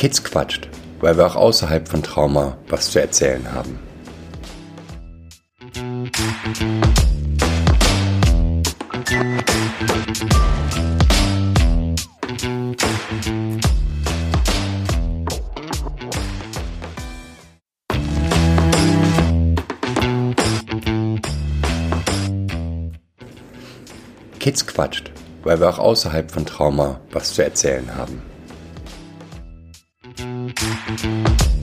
Kids quatscht, weil wir auch außerhalb von Trauma was zu erzählen haben. Kids quatscht, weil wir auch außerhalb von Trauma was zu erzählen haben. Música